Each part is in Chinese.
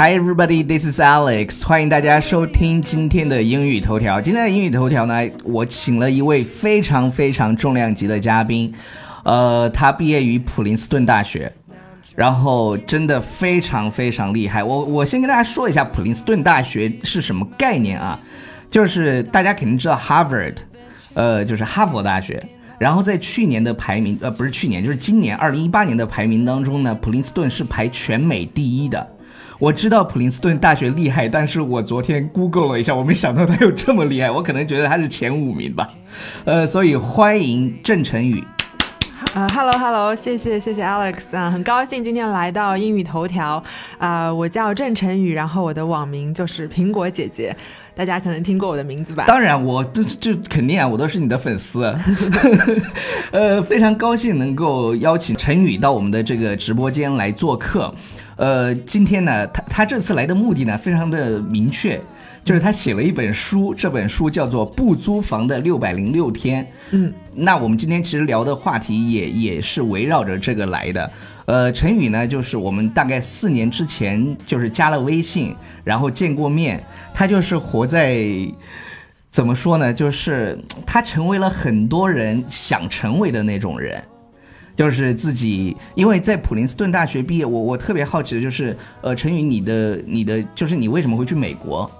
Hi everybody, this is Alex。欢迎大家收听今天的英语头条。今天的英语头条呢，我请了一位非常非常重量级的嘉宾，呃，他毕业于普林斯顿大学，然后真的非常非常厉害。我我先跟大家说一下普林斯顿大学是什么概念啊？就是大家肯定知道 Harvard，呃，就是哈佛大学。然后在去年的排名，呃，不是去年，就是今年二零一八年的排名当中呢，普林斯顿是排全美第一的。我知道普林斯顿大学厉害，但是我昨天 Google 了一下，我没想到它有这么厉害，我可能觉得它是前五名吧。呃，所以欢迎郑晨宇。呃，Hello Hello，谢谢谢谢 Alex 啊，很高兴今天来到英语头条啊，我叫郑晨宇，然后我的网名就是苹果姐姐。大家可能听过我的名字吧？当然，我都就肯定啊，我都是你的粉丝。呃，非常高兴能够邀请陈宇到我们的这个直播间来做客。呃，今天呢，他他这次来的目的呢，非常的明确。就是他写了一本书，这本书叫做《不租房的六百零六天》。嗯，那我们今天其实聊的话题也也是围绕着这个来的。呃，陈宇呢，就是我们大概四年之前就是加了微信，然后见过面。他就是活在怎么说呢？就是他成为了很多人想成为的那种人，就是自己因为在普林斯顿大学毕业。我我特别好奇的就是，呃，陈宇，你的你的就是你为什么会去美国？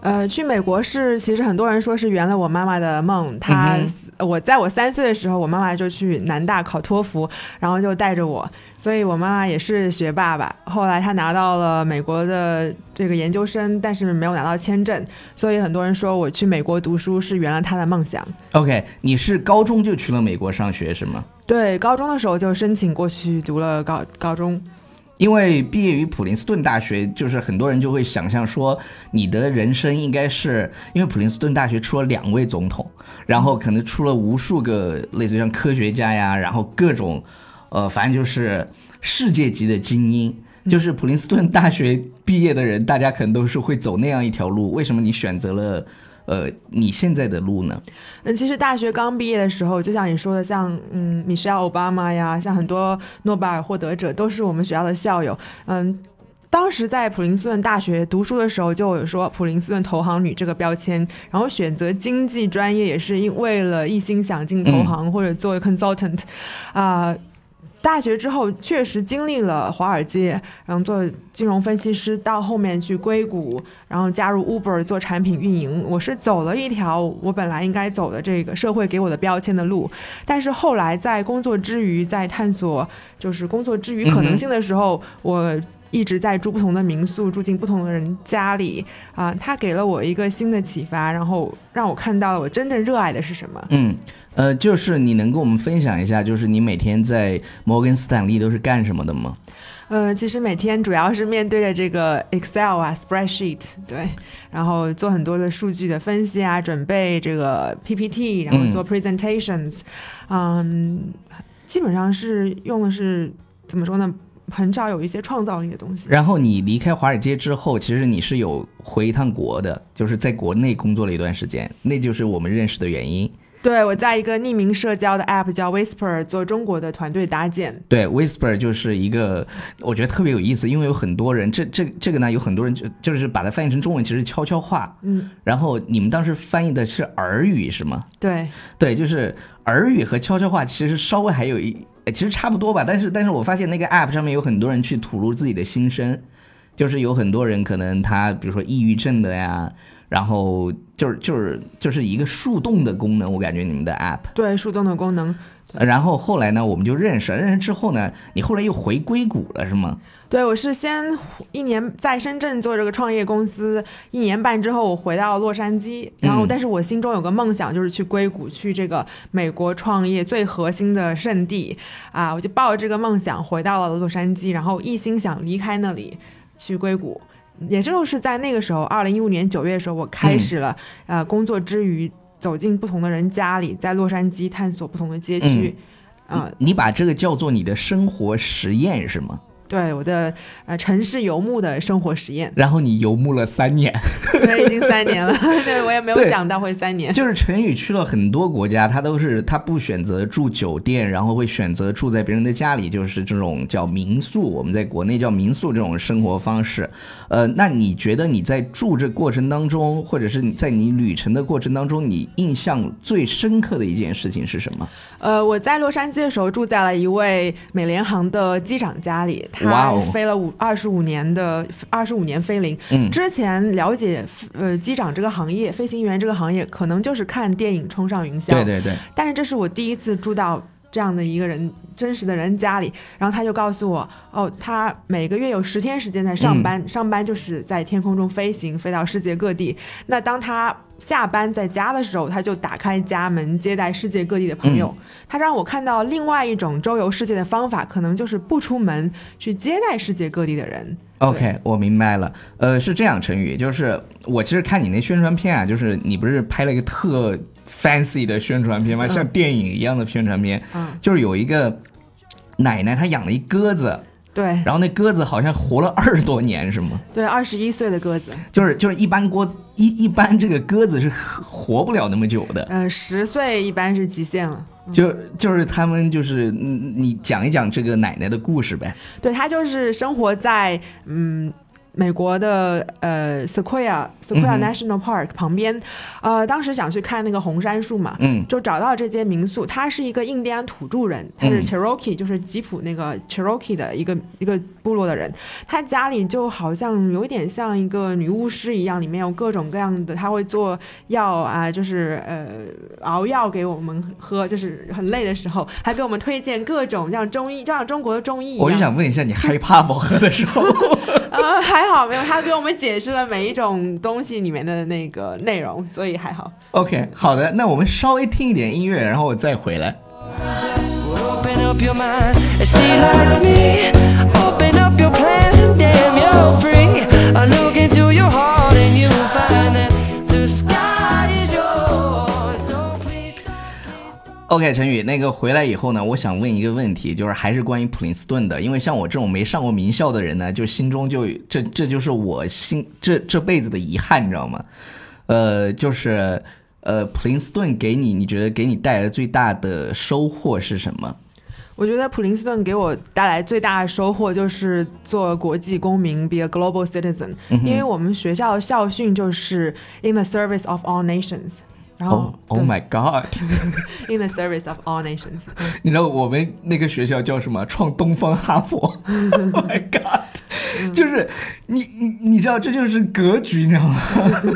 呃，去美国是其实很多人说是圆了我妈妈的梦。她我在我三岁的时候，我妈妈就去南大考托福，然后就带着我，所以我妈妈也是学霸吧。后来她拿到了美国的这个研究生，但是没有拿到签证，所以很多人说我去美国读书是圆了她的梦想。OK，你是高中就去了美国上学是吗？对，高中的时候就申请过去读了高高中。因为毕业于普林斯顿大学，就是很多人就会想象说，你的人生应该是因为普林斯顿大学出了两位总统，然后可能出了无数个类似像科学家呀，然后各种，呃，反正就是世界级的精英，就是普林斯顿大学毕业的人，大家可能都是会走那样一条路。为什么你选择了？呃，你现在的路呢？嗯，其实大学刚毕业的时候，就像你说的，像嗯，米歇尔·奥巴马呀，像很多诺贝尔获得者，都是我们学校的校友。嗯，当时在普林斯顿大学读书的时候，就有说普林斯顿投行女这个标签，然后选择经济专业也是因为了一心想进投行或者作为 consultant，啊。大学之后确实经历了华尔街，然后做金融分析师，到后面去硅谷，然后加入 Uber 做产品运营。我是走了一条我本来应该走的这个社会给我的标签的路，但是后来在工作之余，在探索就是工作之余可能性的时候，我。一直在住不同的民宿，住进不同的人家里啊，他给了我一个新的启发，然后让我看到了我真正热爱的是什么。嗯，呃，就是你能跟我们分享一下，就是你每天在摩根斯坦利都是干什么的吗？呃，其实每天主要是面对着这个 Excel 啊，spreadsheet，对，然后做很多的数据的分析啊，准备这个 PPT，然后做 presentations，嗯，基本上是用的是怎么说呢？很少有一些创造力的东西。然后你离开华尔街之后，其实你是有回一趟国的，就是在国内工作了一段时间，那就是我们认识的原因。对，我在一个匿名社交的 app 叫 Whisper 做中国的团队搭建。对，Whisper 就是一个我觉得特别有意思，因为有很多人，这这这个呢，有很多人就就是把它翻译成中文，其实悄悄话。嗯。然后你们当时翻译的是耳语是吗？对。对，就是耳语和悄悄话，其实稍微还有一。其实差不多吧，但是但是我发现那个 app 上面有很多人去吐露自己的心声，就是有很多人可能他比如说抑郁症的呀，然后就是就是就是一个树洞的功能，我感觉你们的 app 对树洞的功能。然后后来呢，我们就认识，认识之后呢，你后来又回硅谷了是吗？对，我是先一年在深圳做这个创业公司，一年半之后我回到洛杉矶，然后但是我心中有个梦想，就是去硅谷，去这个美国创业最核心的圣地啊，我就抱着这个梦想回到了洛杉矶，然后一心想离开那里去硅谷，也就是在那个时候，二零一五年九月的时候，我开始了呃工作之余。走进不同的人家里，在洛杉矶探索不同的街区，啊，你把这个叫做你的生活实验是吗？对我的呃城市游牧的生活实验。然后你游牧了三年，对，已经三年了。对我也没有想到会三年。就是陈宇去了很多国家，他都是他不选择住酒店，然后会选择住在别人的家里，就是这种叫民宿，我们在国内叫民宿这种生活方式。呃，那你觉得你在住这过程当中，或者是在你旅程的过程当中，你印象最深刻的一件事情是什么？呃，我在洛杉矶的时候住在了一位美联航的机长家里，他哇哦飞了五二十五年的二十五年飞龄。嗯之前了解呃机长这个行业，飞行员这个行业，可能就是看电影《冲上云霄》。对对对，但是这是我第一次住到这样的一个人真实的人家里，然后他就告诉我，哦，他每个月有十天时间在上班，上班就是在天空中飞行，飞到世界各地。那当他下班在家的时候，他就打开家门接待世界各地的朋友。他让我看到另外一种周游世界的方法，可能就是不出门去接待世界各地的人。OK，我明白了。呃，是这样，陈宇，就是我其实看你那宣传片啊，就是你不是拍了一个特 fancy 的宣传片吗？像电影一样的宣传片，嗯就是有一个奶奶她养了一鸽子，对然后那鸽子好像活了二十多年，是吗？对，二十一岁的鸽子，就是就是一般鸽子一一般这个鸽子是活不了那么久的，呃，十岁一般是极限了。就就是他们就是嗯你讲一讲这个奶奶的故事呗。对她就是生活在嗯美国的呃 Sequoia 嗯 Sequoia National Park 旁边，呃，当时想去看那个红杉树嘛，嗯就找到这间民宿。他是一个印第安土著人，他是嗯 Cherokee，、就是吉普那个 Cherokee 的一个一个部落的人。他家里就好像有点像一个女巫师一样，里面有各种各样的，他会做药啊，就是呃熬药给我们喝，就是很累的时候，还给我们推荐各种像中医，就像中国的中医一样。我就想问一下，你害怕不？喝的时候？呃，还好没有，他给我们解释了每一种东西里面的那个内容，所以还好。OK，好的，那我们稍微听一点音乐，然后我再回来。OK，陈宇，那个回来以后呢，我想问一个问题，就是还是关于普林斯顿的，因为像我这种没上过名校的人呢，就心中就这这就是我心这这辈子的遗憾，你知道吗？呃，就是呃，普林斯顿给你，你觉得给你带来最大的收获是什么？我觉得普林斯顿给我带来最大的收获就是做国际公民，be a global citizen、因为我们学校的校训就是 in the service of all nations，然后、哦、oh, my God！in the service of all nations，你知道我们那个学校叫什么？创东方哈佛。oh my God！就是你你你知道这就是格局，你知道吗？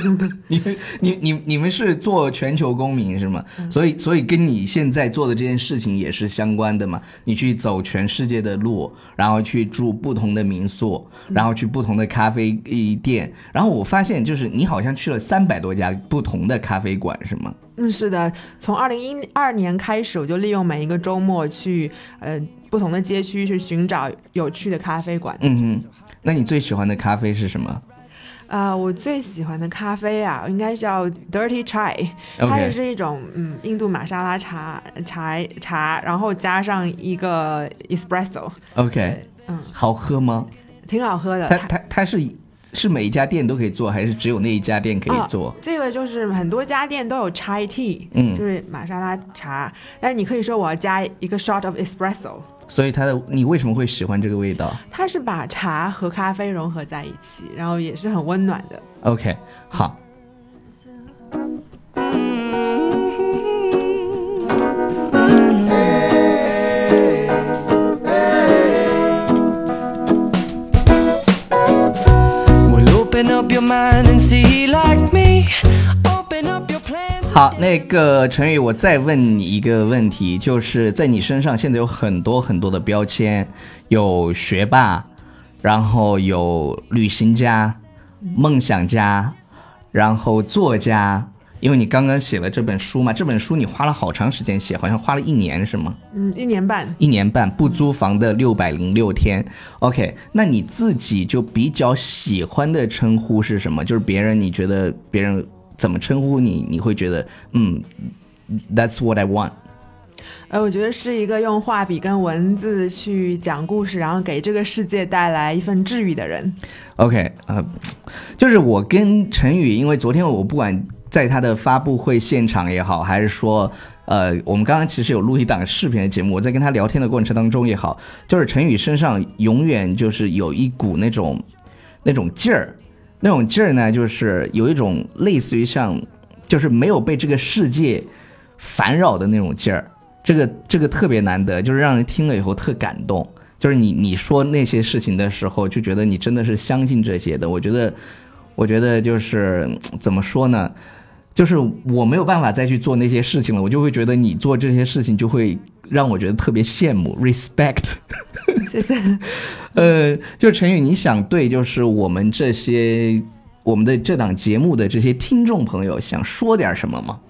你你你你们是做全球公民是吗？所以所以跟你现在做的这件事情也是相关的嘛？你去走全世界的路，然后去住不同的民宿，然后去不同的咖啡店，然后我发现就是你好像去了三百多家不同的咖啡馆是吗？嗯，是的，从二零一二年开始，我就利用每一个周末去呃不同的街区去寻找有趣的咖啡馆。嗯哼，那你最喜欢的咖啡是什么？啊、我最喜欢的咖啡啊，应该叫 Dirty Chai，它 OK 也是一种嗯印度玛莎拉茶茶茶，然后加上一个 espresso，OK，嗯，好喝吗？挺好喝的。它它它是是每一家店都可以做，还是只有那一家店可以做？哦这个就是很多家店都有 chai tea，嗯就是玛莎拉茶，但是你可以说我要加一个 shot of espresso，所以它的你为什么会喜欢这个味道它是把茶和咖啡融合在一起，然后也是很温暖的。？OK，好，好，那个陈宇，我再问你一个问题，就是在你身上现在有很多很多的标签，有学霸，然后有旅行家、梦想家，然后作家。因为你刚刚写了这本书嘛，这本书你花了好长时间写，好像花了一年是吗？嗯，一年半。一年半不租房的六百零六天。OK，那你自己就比较喜欢的称呼是什么？就是别人你觉得别人怎么称呼你，你会觉得嗯，That's what I want。呃，我觉得是一个用画笔跟文字去讲故事，然后给这个世界带来一份治愈的人。OK，呃，就是我跟陈宇，因为昨天我不管在他的发布会现场也好，还是说，呃，我们刚刚其实有录一档视频的节目，我在跟他聊天的过程当中也好，就是陈宇身上永远就是有一股那种那种劲儿，那种劲儿呢，就是有一种类似于像，就是没有被这个世界烦扰的那种劲儿，这个这个特别难得，就是让人听了以后特感动。就是你你说那些事情的时候，就觉得你真的是相信这些的。我觉得，我觉得就是怎么说呢？就是我没有办法再去做那些事情了，我就会觉得你做这些事情就会让我觉得特别羡慕，respect。谢谢。呃，就是陈宇，你想对就是我们这些我们的这档节目的这些听众朋友想说点什么吗？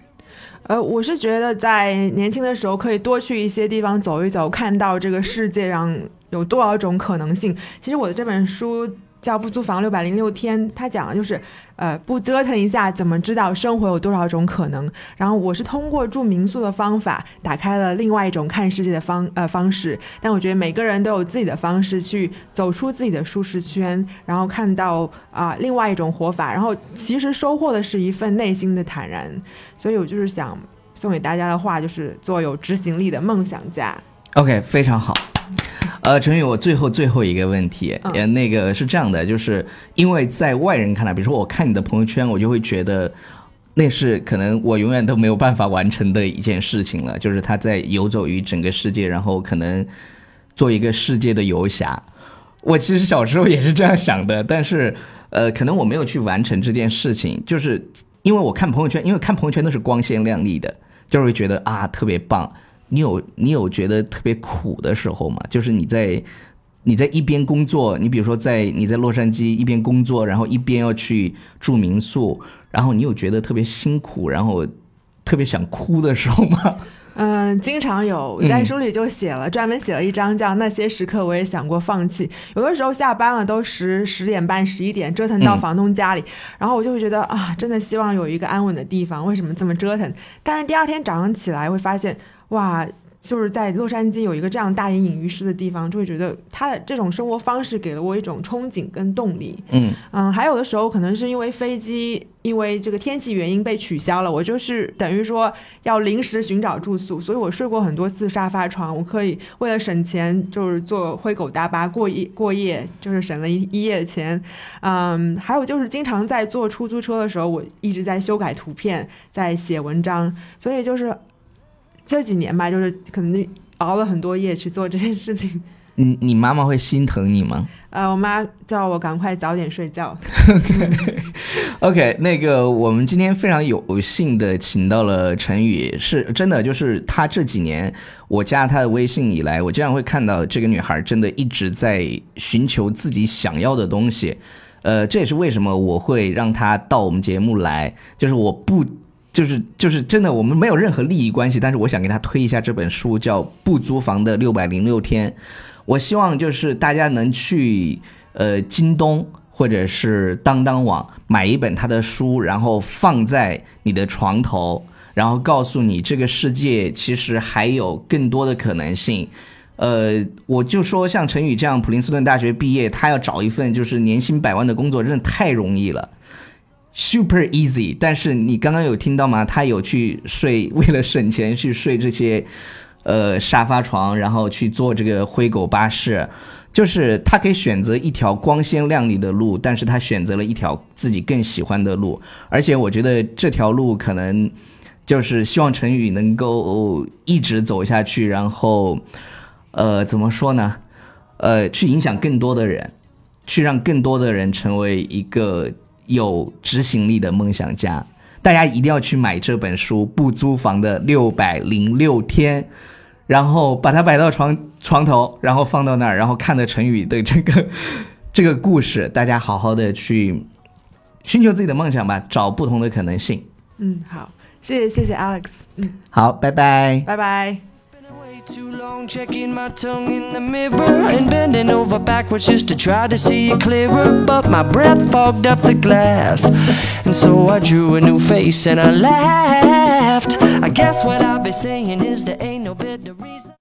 呃，我是觉得在年轻的时候可以多去一些地方走一走，看到这个世界上有多少种可能性。其实我的这本书叫《不租房六百零六天》，他讲的就是，呃，不折腾一下怎么知道生活有多少种可能。然后我是通过住民宿的方法，打开了另外一种看世界的方呃方式。但我觉得每个人都有自己的方式去走出自己的舒适圈，然后看到啊、另外一种活法。然后其实收获的是一份内心的坦然。所以我就是想送给大家的话，就是做有执行力的梦想家。OK，非常好。呃，陈宇，我最后最后一个问题，嗯呃，那个是这样的，就是因为在外人看来，比如说我看你的朋友圈，我就会觉得那是可能我永远都没有办法完成的一件事情了，就是他在游走于整个世界，然后可能做一个世界的游侠。我其实小时候也是这样想的，但是呃，可能我没有去完成这件事情，就是因为我看朋友圈，因为看朋友圈都是光鲜亮丽的，就是会觉得啊特别棒。你有你有觉得特别苦的时候吗？就是你在你在一边工作，你比如说在你在洛杉矶一边工作，然后一边要去住民宿，然后你有觉得特别辛苦，然后特别想哭的时候吗？嗯，经常有我在书里就写了，专门写了一章叫《那些时刻我也想过放弃》。有的时候下班了都十十点半、十一点，折腾到嗯房东家里，然后我就会觉得啊，真的希望有一个安稳的地方，为什么这么折腾？但是第二天早上起来会发现，哇。就是在洛杉矶有一个这样大隐隐于市的地方，就会觉得他的这种生活方式给了我一种憧憬跟动力。嗯嗯，还有的时候可能是因为飞机因为这个天气原因被取消了，我就是等于说要临时寻找住宿，所以我睡过很多次沙发床。我可以为了省钱，就是坐灰狗大巴过夜过夜，就是省了一一夜的钱。嗯，还有就是经常在坐出租车的时候，我一直在修改图片，在写文章，所以就是这几年吧，就是可能熬了很多夜去做这件事情。你你妈妈会心疼你吗？呃，我妈叫我赶快早点睡觉。OK，那个我们今天非常有幸的请到了陈宇，是真的，就是她这几年我加她的微信以来，我经常会看到这个女孩真的一直在寻求自己想要的东西。呃，这也是为什么我会让她到我们节目来，就是我不。就是就是真的，我们没有任何利益关系，但是我想给他推一下这本书，叫《不租房的六百零六天》。我希望就是大家能去呃京东或者是当当网买一本他的书，然后放在你的床头，然后告诉你这个世界其实还有更多的可能性。呃，我就说像陈宇这样普林斯顿大学毕业，他要找一份就是年薪百万的工作，真的太容易了。Super easy，但是你刚刚有听到吗？他有去睡，为了省钱去睡这些，呃，沙发床，然后去坐这个灰狗巴士，就是他可以选择一条光鲜亮丽的路，但是他选择了一条自己更喜欢的路，而且我觉得这条路可能就是希望陈宇能够一直走下去，然后，呃，怎么说呢？呃，去影响更多的人，去让更多的人成为一个有执行力的梦想家。大家一定要去买这本书《不租房的六百零六天》，然后把它摆到床床头，然后放到那儿，然后看着陈宇的这个这个故事，大家好好的去寻求自己的梦想吧，找不同的可能性。嗯，好，谢谢谢谢 Alex，嗯，好，拜拜。拜拜。Long checking my tongue in the mirror and bending over backwards just to try to see it clearer. But my breath fogged up the glass, and so I drew a new face and I laughed. I guess what I'll be saying is there ain't no better reason.